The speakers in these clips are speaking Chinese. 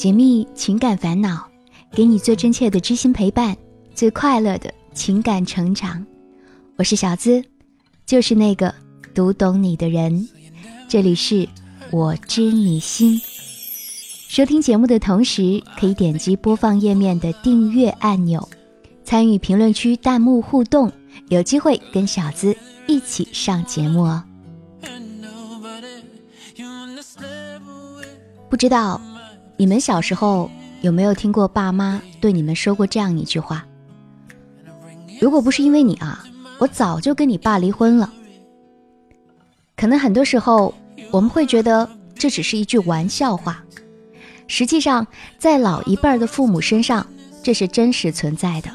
解密情感烦恼，给你最真切的知心陪伴，最快乐的情感成长。我是小资，就是那个读懂你的人。这里是我知你心。收听节目的同时，可以点击播放页面的订阅按钮，参与评论区弹幕互动，有机会跟小资一起上节目哦。不知道。你们小时候有没有听过爸妈对你们说过这样一句话？如果不是因为你啊，我早就跟你爸离婚了。可能很多时候我们会觉得这只是一句玩笑话，实际上在老一辈的父母身上，这是真实存在的。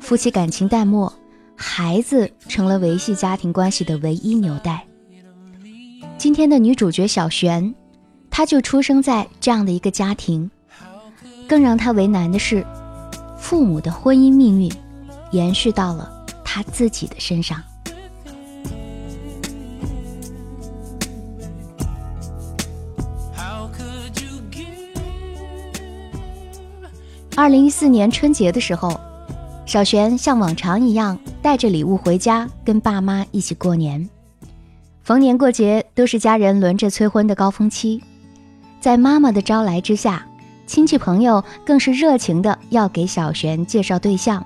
夫妻感情淡漠，孩子成了维系家庭关系的唯一纽带。今天的女主角小璇。他就出生在这样的一个家庭，更让他为难的是，父母的婚姻命运延续到了他自己的身上。二零一四年春节的时候，小璇像往常一样带着礼物回家，跟爸妈一起过年。逢年过节都是家人轮着催婚的高峰期。在妈妈的招来之下，亲戚朋友更是热情的要给小璇介绍对象。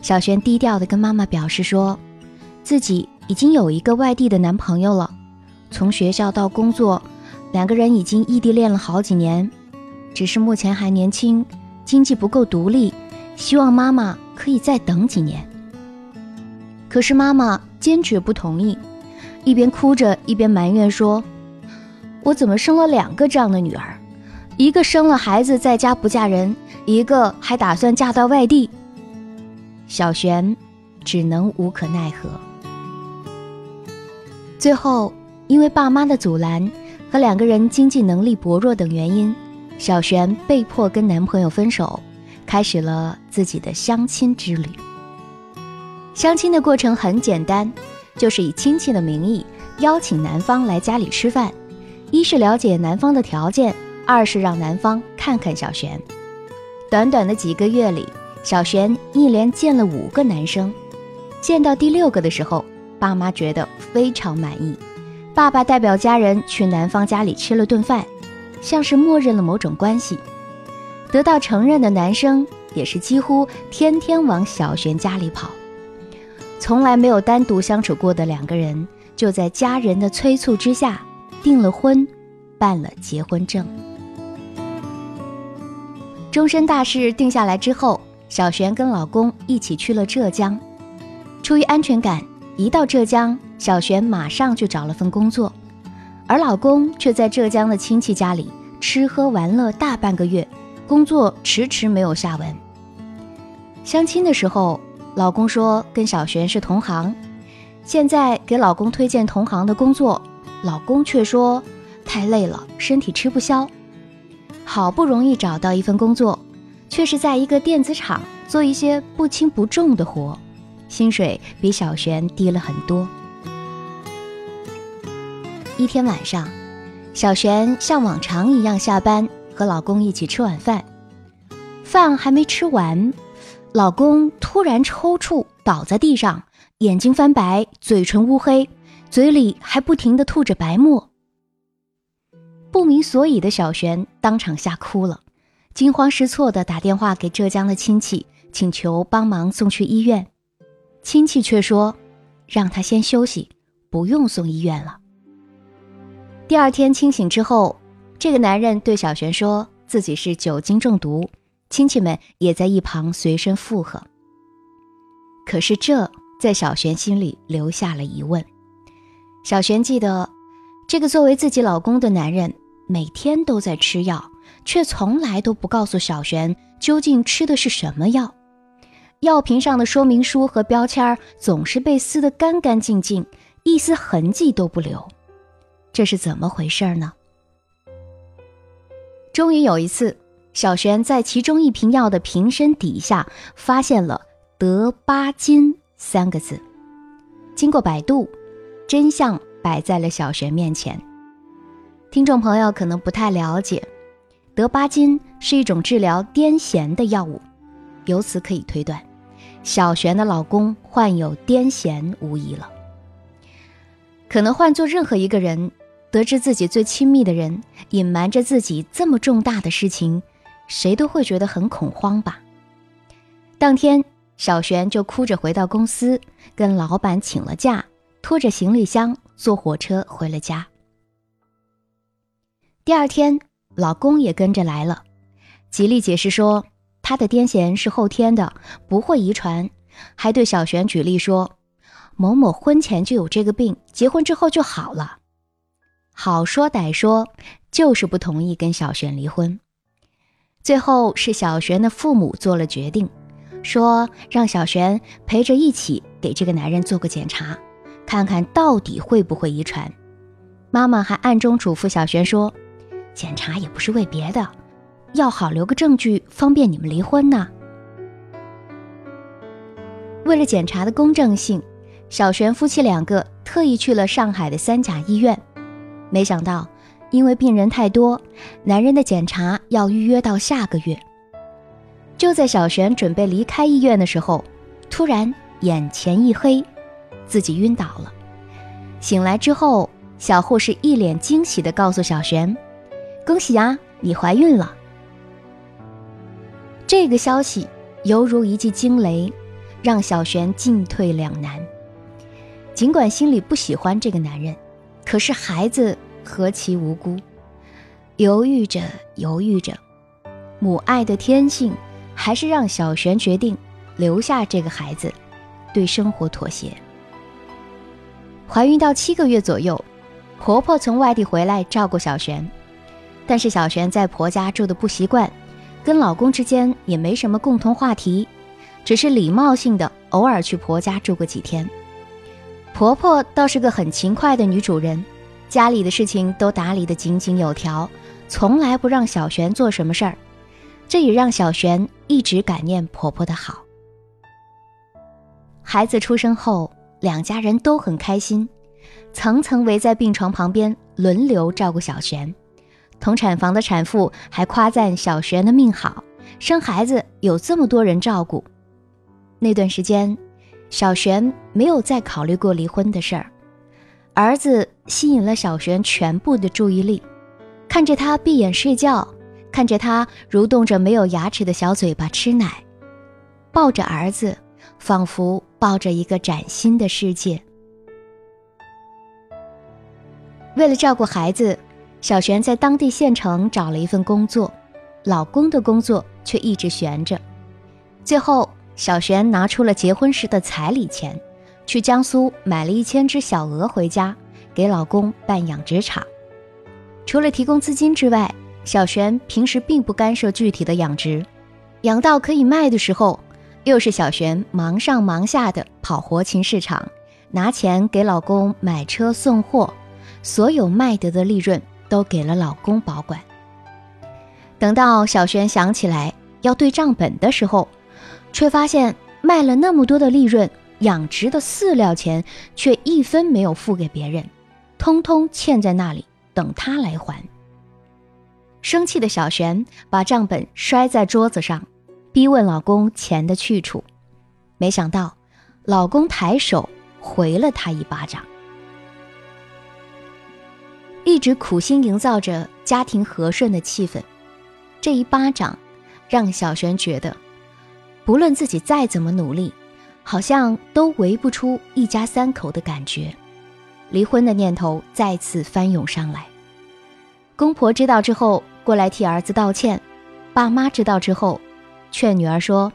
小璇低调的跟妈妈表示说，自己已经有一个外地的男朋友了，从学校到工作，两个人已经异地恋了好几年，只是目前还年轻，经济不够独立，希望妈妈可以再等几年。可是妈妈坚决不同意，一边哭着一边埋怨说。我怎么生了两个这样的女儿？一个生了孩子在家不嫁人，一个还打算嫁到外地。小璇只能无可奈何。最后，因为爸妈的阻拦和两个人经济能力薄弱等原因，小璇被迫跟男朋友分手，开始了自己的相亲之旅。相亲的过程很简单，就是以亲戚的名义邀请男方来家里吃饭。一是了解男方的条件，二是让男方看看小璇。短短的几个月里，小璇一连见了五个男生，见到第六个的时候，爸妈觉得非常满意。爸爸代表家人去男方家里吃了顿饭，像是默认了某种关系。得到承认的男生也是几乎天天往小璇家里跑。从来没有单独相处过的两个人，就在家人的催促之下。订了婚，办了结婚证。终身大事定下来之后，小璇跟老公一起去了浙江。出于安全感，一到浙江，小璇马上就找了份工作，而老公却在浙江的亲戚家里吃喝玩乐大半个月，工作迟迟没有下文。相亲的时候，老公说跟小璇是同行，现在给老公推荐同行的工作。老公却说太累了，身体吃不消。好不容易找到一份工作，却是在一个电子厂做一些不轻不重的活，薪水比小璇低了很多。一天晚上，小璇像往常一样下班，和老公一起吃晚饭。饭还没吃完，老公突然抽搐倒在地上，眼睛翻白，嘴唇乌黑。嘴里还不停地吐着白沫，不明所以的小璇当场吓哭了，惊慌失措地打电话给浙江的亲戚，请求帮忙送去医院。亲戚却说，让他先休息，不用送医院了。第二天清醒之后，这个男人对小璇说自己是酒精中毒，亲戚们也在一旁随声附和。可是这在小璇心里留下了疑问。小璇记得，这个作为自己老公的男人每天都在吃药，却从来都不告诉小璇究竟吃的是什么药。药瓶上的说明书和标签总是被撕得干干净净，一丝痕迹都不留。这是怎么回事呢？终于有一次，小璇在其中一瓶药的瓶身底下发现了“德巴金”三个字。经过百度。真相摆在了小璇面前。听众朋友可能不太了解，德巴金是一种治疗癫痫的药物，由此可以推断，小璇的老公患有癫痫无疑了。可能换做任何一个人，得知自己最亲密的人隐瞒着自己这么重大的事情，谁都会觉得很恐慌吧。当天，小璇就哭着回到公司，跟老板请了假，拖着行李箱坐火车回了家。第二天，老公也跟着来了，极力解释说他的癫痫是后天的，不会遗传，还对小璇举例说，某某婚前就有这个病，结婚之后就好了。好说歹说，就是不同意跟小璇离婚。最后是小璇的父母做了决定，说让小璇陪着一起给这个男人做个检查，看看到底会不会遗传。妈妈还暗中嘱咐小璇说。检查也不是为别的，要好留个证据，方便你们离婚呢。为了检查的公正性，小璇夫妻两个特意去了上海的三甲医院。没想到，因为病人太多，男人的检查要预约到下个月。就在小璇准备离开医院的时候，突然眼前一黑，自己晕倒了。醒来之后，小护士一脸惊喜地告诉小璇。恭喜啊，你怀孕了！这个消息犹如一记惊雷，让小璇进退两难。尽管心里不喜欢这个男人，可是孩子何其无辜，犹豫着犹豫着，母爱的天性还是让小璇决定留下这个孩子，对生活妥协。怀孕到七个月左右，婆婆从外地回来照顾小璇。但是小璇在婆家住的不习惯，跟老公之间也没什么共同话题，只是礼貌性的偶尔去婆家住个几天。婆婆倒是个很勤快的女主人，家里的事情都打理得井井有条，从来不让小璇做什么事儿，这也让小璇一直感念婆婆的好。孩子出生后，两家人都很开心，层层围在病床旁边轮流照顾小璇。同产房的产妇还夸赞小璇的命好，生孩子有这么多人照顾。那段时间，小璇没有再考虑过离婚的事儿。儿子吸引了小璇全部的注意力，看着他闭眼睡觉，看着他蠕动着没有牙齿的小嘴巴吃奶，抱着儿子，仿佛抱着一个崭新的世界。为了照顾孩子。小璇在当地县城找了一份工作，老公的工作却一直悬着。最后，小璇拿出了结婚时的彩礼钱，去江苏买了一千只小鹅回家，给老公办养殖场。除了提供资金之外，小璇平时并不干涉具体的养殖，养到可以卖的时候，又是小璇忙上忙下的跑活禽市场，拿钱给老公买车送货，所有卖得的利润。都给了老公保管。等到小璇想起来要对账本的时候，却发现卖了那么多的利润，养殖的饲料钱却一分没有付给别人，通通欠在那里等他来还。生气的小璇把账本摔在桌子上，逼问老公钱的去处。没想到，老公抬手回了他一巴掌。一直苦心营造着家庭和顺的气氛，这一巴掌让小璇觉得，不论自己再怎么努力，好像都围不出一家三口的感觉。离婚的念头再次翻涌上来。公婆知道之后过来替儿子道歉，爸妈知道之后劝女儿说：“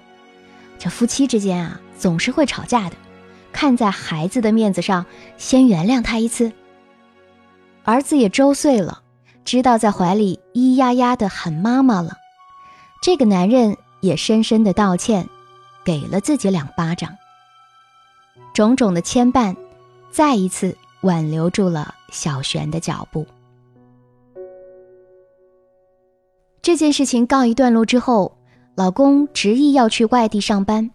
这夫妻之间啊，总是会吵架的，看在孩子的面子上，先原谅他一次。”儿子也周岁了，知道在怀里咿呀呀的喊妈妈了。这个男人也深深的道歉，给了自己两巴掌。种种的牵绊，再一次挽留住了小璇的脚步。这件事情告一段落之后，老公执意要去外地上班，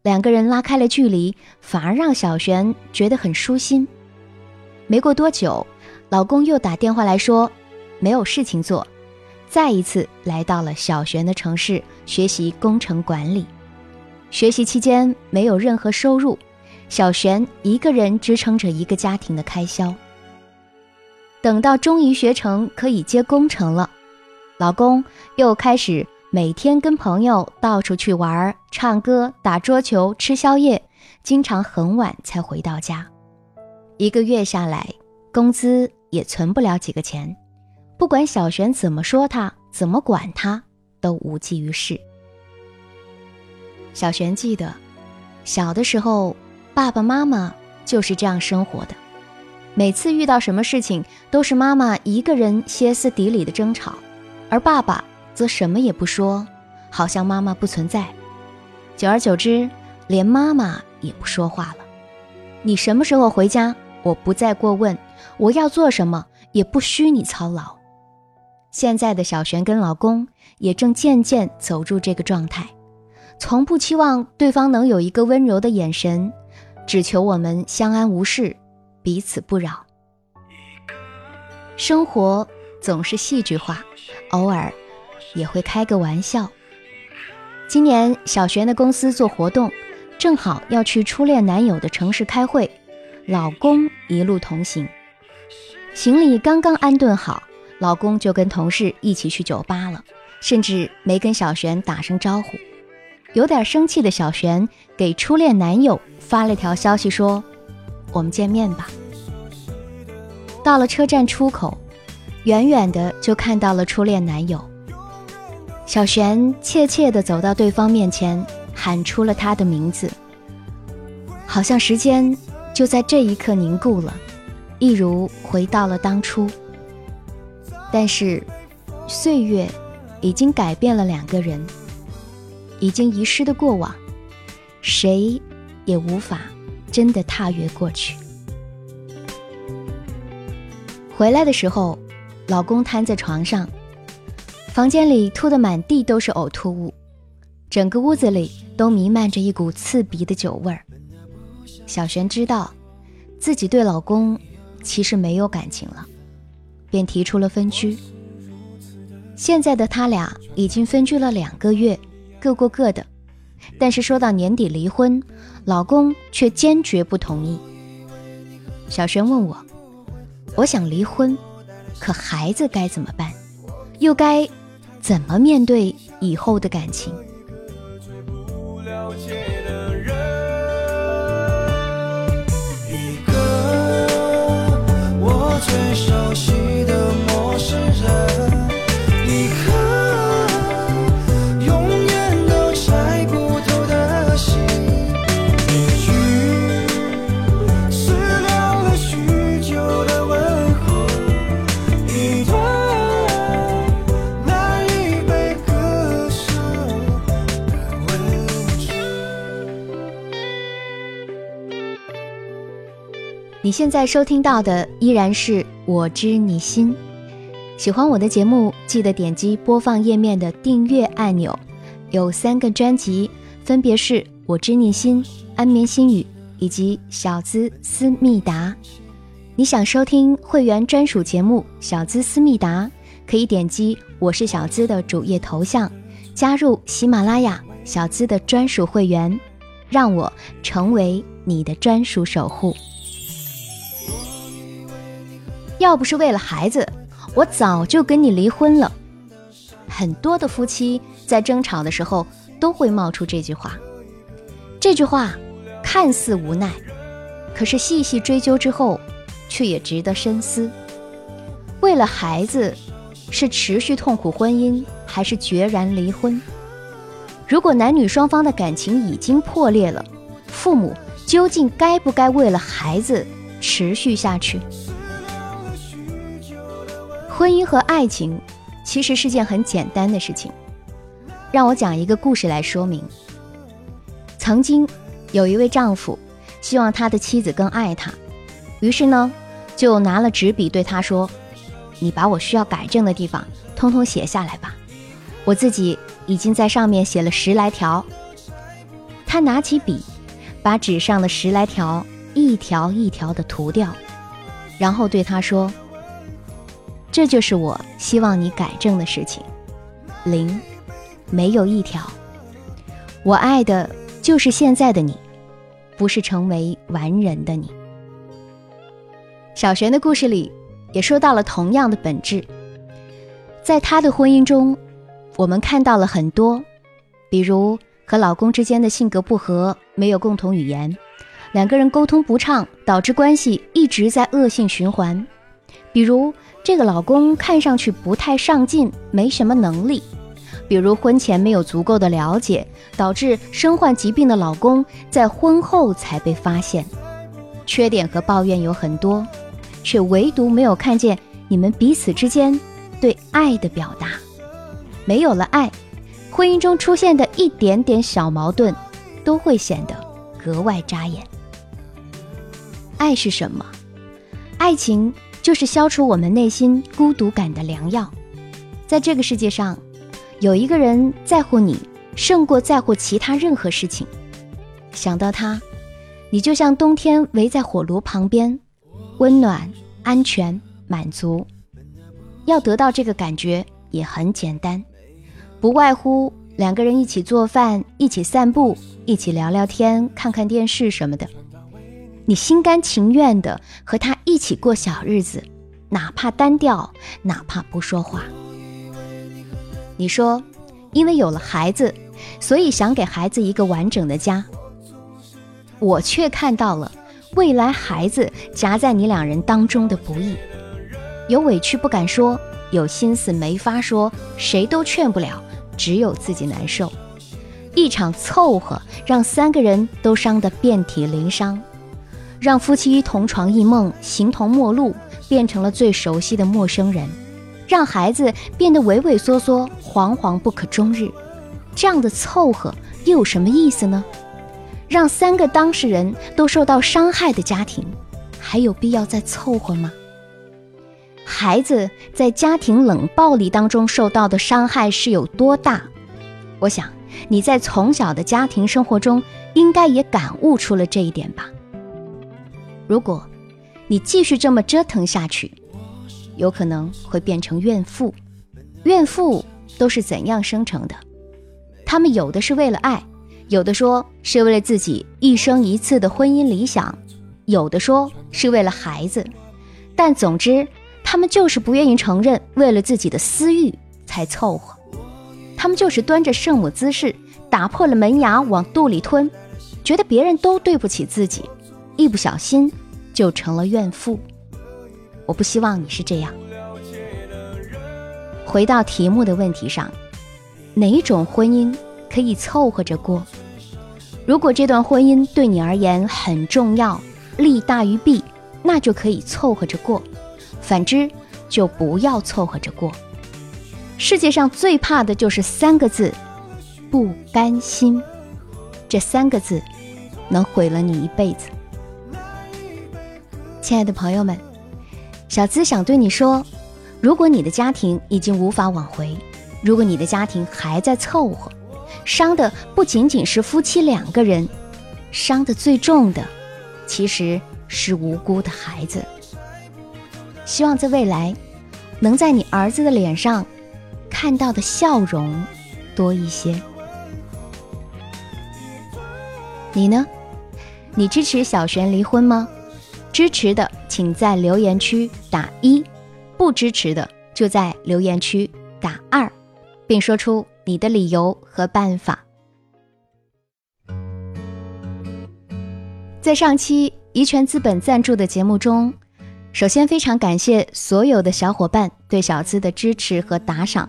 两个人拉开了距离，反而让小璇觉得很舒心。没过多久。老公又打电话来说，没有事情做，再一次来到了小璇的城市学习工程管理。学习期间没有任何收入，小璇一个人支撑着一个家庭的开销。等到终于学成可以接工程了，老公又开始每天跟朋友到处去玩、唱歌、打桌球、吃宵夜，经常很晚才回到家。一个月下来，工资也存不了几个钱。不管小璇怎么说他，怎么管他，都无济于事。小璇记得，小的时候，爸爸妈妈就是这样生活的。每次遇到什么事情，都是妈妈一个人歇斯底里的争吵，而爸爸则什么也不说，好像妈妈不存在。久而久之，连妈妈也不说话了。你什么时候回家，我不再过问；我要做什么，也不需你操劳。现在的小璇跟老公也正渐渐走入这个状态，从不期望对方能有一个温柔的眼神，只求我们相安无事，彼此不扰。生活总是戏剧化，偶尔也会开个玩笑。今年小璇的公司做活动，正好要去初恋男友的城市开会，老公一路同行，行李刚刚安顿好。老公就跟同事一起去酒吧了，甚至没跟小璇打声招呼。有点生气的小璇给初恋男友发了条消息说：“我们见面吧。”到了车站出口，远远的就看到了初恋男友。小璇怯怯地走到对方面前，喊出了他的名字。好像时间就在这一刻凝固了，一如回到了当初。但是，岁月已经改变了两个人，已经遗失的过往，谁也无法真的踏越过去。回来的时候，老公瘫在床上，房间里吐得满地都是呕吐物，整个屋子里都弥漫着一股刺鼻的酒味儿。小璇知道，自己对老公其实没有感情了。便提出了分居。现在的他俩已经分居了两个月，各过各的。但是说到年底离婚，老公却坚决不同意。小璇问我：“我想离婚，可孩子该怎么办？又该怎么面对以后的感情？”你现在收听到的依然是我知你心。喜欢我的节目，记得点击播放页面的订阅按钮。有三个专辑，分别是我知你心、安眠心语以及小资思密达。你想收听会员专属节目小资思密达，可以点击我是小资的主页头像，加入喜马拉雅小资的专属会员，让我成为你的专属守护。要不是为了孩子，我早就跟你离婚了。很多的夫妻在争吵的时候都会冒出这句话。这句话看似无奈，可是细细追究之后，却也值得深思。为了孩子，是持续痛苦婚姻，还是决然离婚？如果男女双方的感情已经破裂了，父母究竟该不该为了孩子持续下去？婚姻和爱情其实是件很简单的事情。让我讲一个故事来说明。曾经有一位丈夫希望他的妻子更爱他，于是呢就拿了纸笔对他说：“你把我需要改正的地方通通写下来吧，我自己已经在上面写了十来条。”他拿起笔，把纸上的十来条一条一条的涂掉，然后对他说。这就是我希望你改正的事情。零，没有一条。我爱的就是现在的你，不是成为完人的你。小璇的故事里也说到了同样的本质，在她的婚姻中，我们看到了很多，比如和老公之间的性格不合，没有共同语言，两个人沟通不畅，导致关系一直在恶性循环；比如这个老公看上去不太上进，没什么能力。比如婚前没有足够的了解，导致身患疾病的老公在婚后才被发现，缺点和抱怨有很多，却唯独没有看见你们彼此之间对爱的表达。没有了爱，婚姻中出现的一点点小矛盾，都会显得格外扎眼。爱是什么？爱情就是消除我们内心孤独感的良药。在这个世界上。有一个人在乎你，胜过在乎其他任何事情。想到他，你就像冬天围在火炉旁边，温暖、安全、满足。要得到这个感觉也很简单，不外乎两个人一起做饭、一起散步、一起聊聊天、看看电视什么的。你心甘情愿的和他一起过小日子，哪怕单调，哪怕不说话。你说，因为有了孩子，所以想给孩子一个完整的家。我却看到了未来孩子夹在你两人当中的不易，有委屈不敢说，有心思没法说，谁都劝不了，只有自己难受。一场凑合，让三个人都伤得遍体鳞伤，让夫妻同床异梦、形同陌路，变成了最熟悉的陌生人。让孩子变得畏畏缩缩、惶惶不可终日，这样的凑合又有什么意思呢？让三个当事人都受到伤害的家庭，还有必要再凑合吗？孩子在家庭冷暴力当中受到的伤害是有多大？我想你在从小的家庭生活中，应该也感悟出了这一点吧。如果你继续这么折腾下去，有可能会变成怨妇，怨妇都是怎样生成的？他们有的是为了爱，有的说是为了自己一生一次的婚姻理想，有的说是为了孩子，但总之，他们就是不愿意承认为了自己的私欲才凑合，他们就是端着圣母姿势，打破了门牙往肚里吞，觉得别人都对不起自己，一不小心就成了怨妇。我不希望你是这样。回到题目的问题上，哪种婚姻可以凑合着过？如果这段婚姻对你而言很重要，利大于弊，那就可以凑合着过；反之，就不要凑合着过。世界上最怕的就是三个字：不甘心。这三个字，能毁了你一辈子。亲爱的朋友们。小资想对你说，如果你的家庭已经无法挽回，如果你的家庭还在凑合，伤的不仅仅是夫妻两个人，伤的最重的，其实是无辜的孩子。希望在未来，能在你儿子的脸上看到的笑容多一些。你呢？你支持小璇离婚吗？支持的，请在留言区打一；不支持的，就在留言区打二，并说出你的理由和办法。在上期怡泉资本赞助的节目中，首先非常感谢所有的小伙伴对小资的支持和打赏。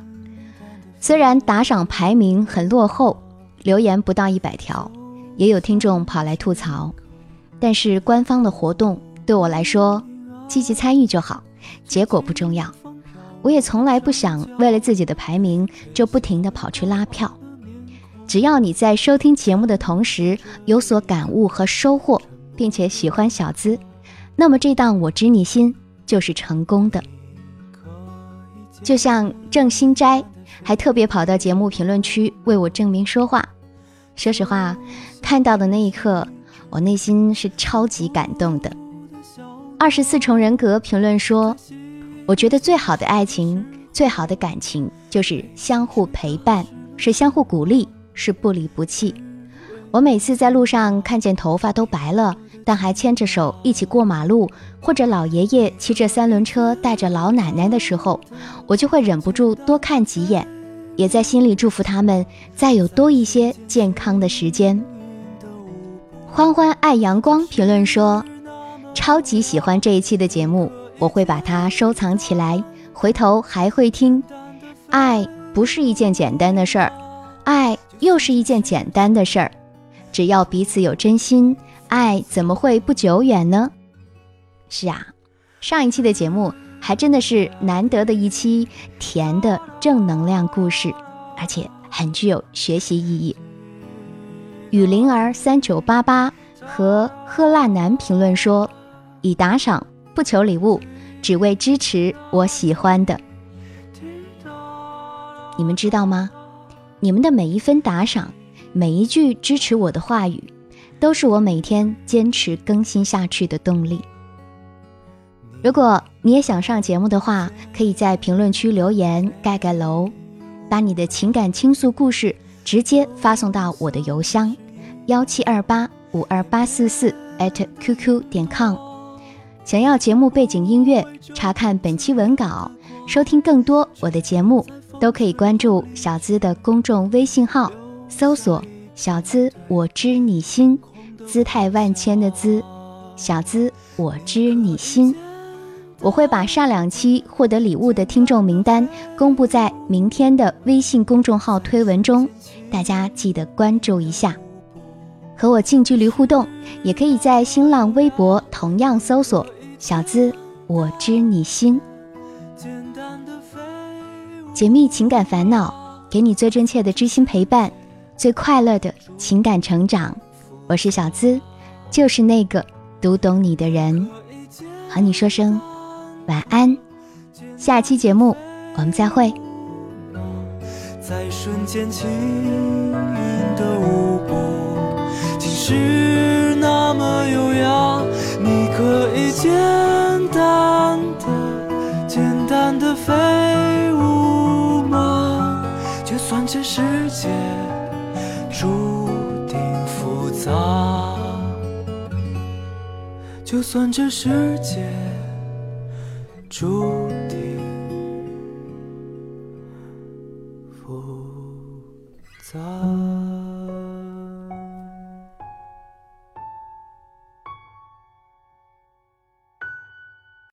虽然打赏排名很落后，留言不到一百条，也有听众跑来吐槽，但是官方的活动。对我来说，积极参与就好，结果不重要。我也从来不想为了自己的排名就不停地跑去拉票。只要你在收听节目的同时有所感悟和收获，并且喜欢小资，那么这档我知你心就是成功的。就像郑新斋，还特别跑到节目评论区为我证明说话。说实话，看到的那一刻，我内心是超级感动的。二十四重人格评论说：“我觉得最好的爱情，最好的感情，就是相互陪伴，是相互鼓励，是不离不弃。我每次在路上看见头发都白了，但还牵着手一起过马路，或者老爷爷骑着三轮车带着老奶奶的时候，我就会忍不住多看几眼，也在心里祝福他们再有多一些健康的时间。欢欢爱阳光评论说：“超级喜欢这一期的节目，我会把它收藏起来，回头还会听。爱不是一件简单的事儿，爱又是一件简单的事儿。只要彼此有真心，爱怎么会不久远呢？”是啊，上一期的节目还真的是难得的一期甜的正能量故事，而且很具有学习意义。雨灵儿三九八八和喝辣男评论说：“以打赏不求礼物，只为支持我喜欢的。”你们知道吗？你们的每一分打赏，每一句支持我的话语，都是我每天坚持更新下去的动力。如果你也想上节目的话，可以在评论区留言盖盖楼，把你的情感倾诉故事。直接发送到我的邮箱幺七二八五二八四四 at qq 点 com。想要节目背景音乐，查看本期文稿，收听更多我的节目，都可以关注小资的公众微信号，搜索“小资我知你心”，姿态万千的“资”，小资我知你心。我会把上两期获得礼物的听众名单公布在明天的微信公众号推文中，大家记得关注一下。和我近距离互动，也可以在新浪微博同样搜索“小资我知你心”，解密情感烦恼，给你最真切的知心陪伴，最快乐的情感成长。我是小资，就是那个读懂你的人，和你说声。晚安，下期节目我们再会。在瞬间轻盈的舞步，竟是那么优雅。可以简单的、简单的飞舞吗？就算这世界注定复杂，就算这世界。注定。